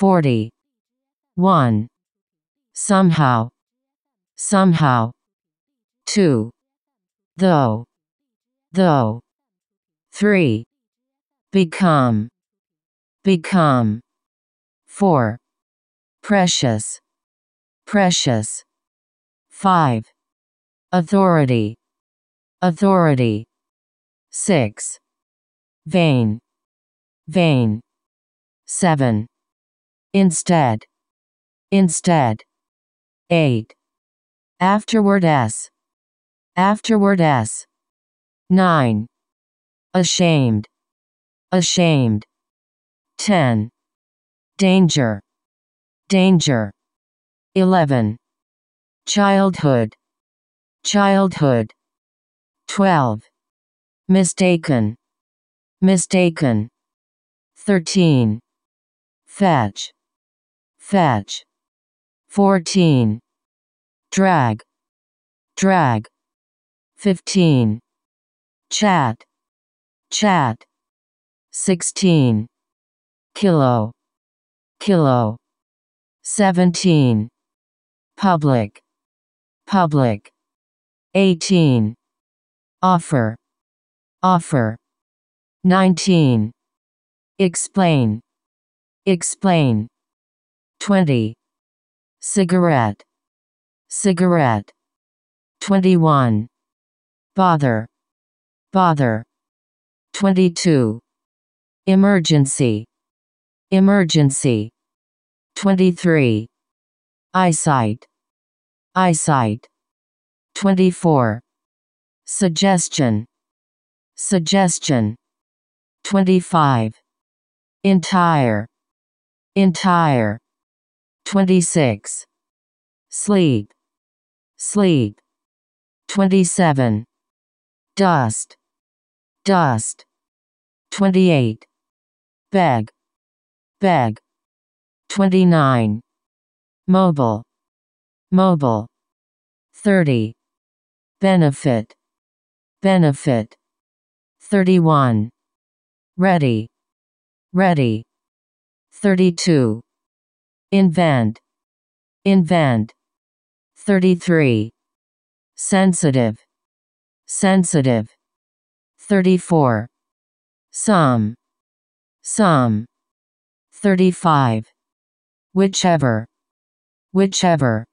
40. 1. Somehow. Somehow. 2. Though. Though. 3. Become. Become. 4. Precious. Precious. 5. Authority. Authority. 6. Vain. Vain. 7. Instead. Instead. 8. Afterward s. Afterward s. 9. Ashamed. Ashamed. 10. Danger. Danger. 11. Childhood. Childhood. 12. Mistaken. Mistaken. 13. Fetch. Fetch. 14. Drag. Drag. 15. Chat. Chat. 16. Kilo. Kilo. 17. Public. Public. 18. Offer. Offer. 19. Explain. Explain. 20. Cigarette. Cigarette. 21. Bother. Bother. 22. Emergency. Emergency. 23. Eyesight. Eyesight. 24. Suggestion. Suggestion. 25. Entire. Entire. 26. Sleep. Sleep. 27. Dust. Dust. 28. Beg. Beg. 29. Mobile. Mobile. 30. Benefit. Benefit. 31. Ready. Ready. 32. Invent. Invent. 33. Sensitive. Sensitive. 34. Some. Some. 35. Whichever. Whichever.